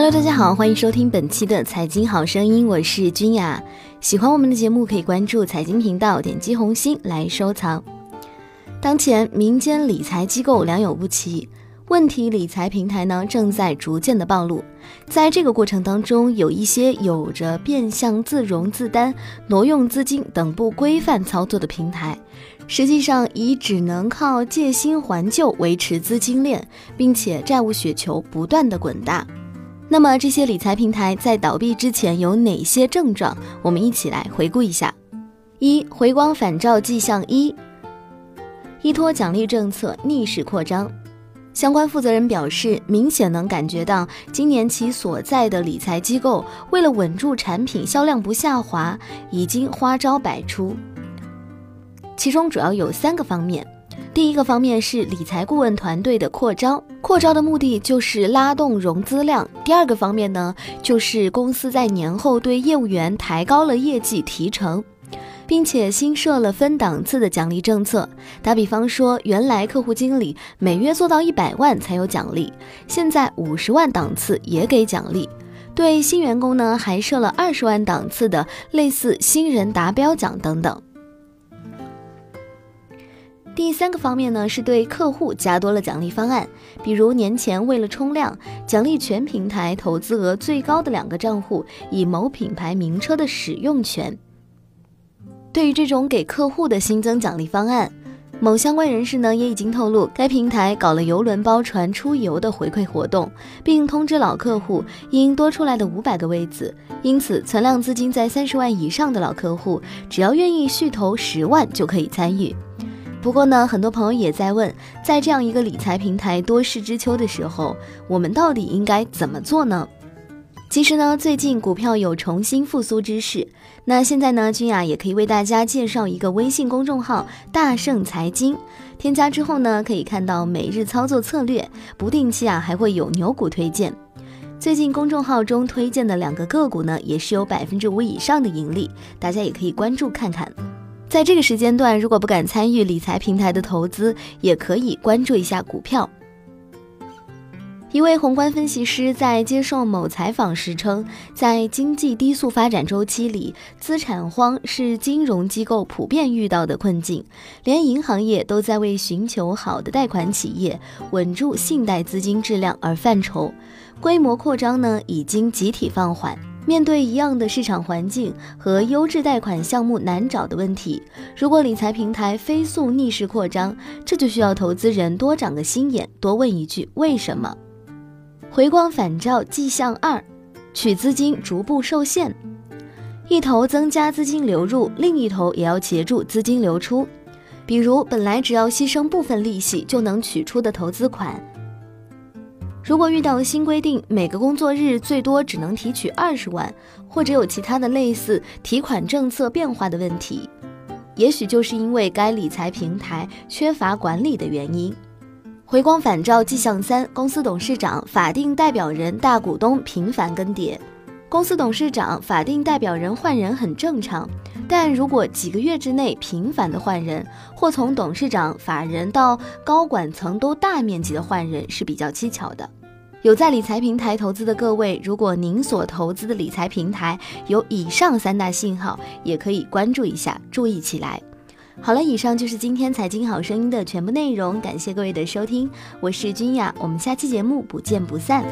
Hello，大家好，欢迎收听本期的财经好声音，我是君雅。喜欢我们的节目，可以关注财经频道，点击红心来收藏。当前民间理财机构良莠不齐，问题理财平台呢正在逐渐的暴露。在这个过程当中，有一些有着变相自融自担、挪用资金等不规范操作的平台，实际上已只能靠借新还旧维持资金链，并且债务雪球不断的滚大。那么这些理财平台在倒闭之前有哪些症状？我们一起来回顾一下。一、回光返照迹象一，依托奖励政策逆势扩张。相关负责人表示，明显能感觉到今年其所在的理财机构为了稳住产品销量不下滑，已经花招百出。其中主要有三个方面。第一个方面是理财顾问团队的扩招，扩招的目的就是拉动融资量。第二个方面呢，就是公司在年后对业务员抬高了业绩提成，并且新设了分档次的奖励政策。打比方说，原来客户经理每月做到一百万才有奖励，现在五十万档次也给奖励。对新员工呢，还设了二十万档次的类似新人达标奖等等。第三个方面呢，是对客户加多了奖励方案，比如年前为了冲量，奖励全平台投资额最高的两个账户以某品牌名车的使用权。对于这种给客户的新增奖励方案，某相关人士呢也已经透露，该平台搞了游轮包船出游的回馈活动，并通知老客户因多出来的五百个位子，因此存量资金在三十万以上的老客户，只要愿意续投十万就可以参与。不过呢，很多朋友也在问，在这样一个理财平台多事之秋的时候，我们到底应该怎么做呢？其实呢，最近股票有重新复苏之势。那现在呢，君雅也可以为大家介绍一个微信公众号“大圣财经”，添加之后呢，可以看到每日操作策略，不定期啊还会有牛股推荐。最近公众号中推荐的两个个股呢，也是有百分之五以上的盈利，大家也可以关注看看。在这个时间段，如果不敢参与理财平台的投资，也可以关注一下股票。一位宏观分析师在接受某采访时称，在经济低速发展周期里，资产荒是金融机构普遍遇到的困境，连银行业都在为寻求好的贷款企业、稳住信贷资金质量而犯愁，规模扩张呢已经集体放缓。面对一样的市场环境和优质贷款项目难找的问题，如果理财平台飞速逆势扩张，这就需要投资人多长个心眼，多问一句为什么。回光返照迹象二，取资金逐步受限，一头增加资金流入，另一头也要协助资金流出。比如本来只要牺牲部分利息就能取出的投资款。如果遇到新规定，每个工作日最多只能提取二十万，或者有其他的类似提款政策变化的问题，也许就是因为该理财平台缺乏管理的原因。回光返照迹象三：公司董事长、法定代表人、大股东频繁更迭。公司董事长、法定代表人换人很正常，但如果几个月之内频繁的换人，或从董事长、法人到高管层都大面积的换人，是比较蹊跷的。有在理财平台投资的各位，如果您所投资的理财平台有以上三大信号，也可以关注一下，注意起来。好了，以上就是今天财经好声音的全部内容，感谢各位的收听，我是君雅，我们下期节目不见不散。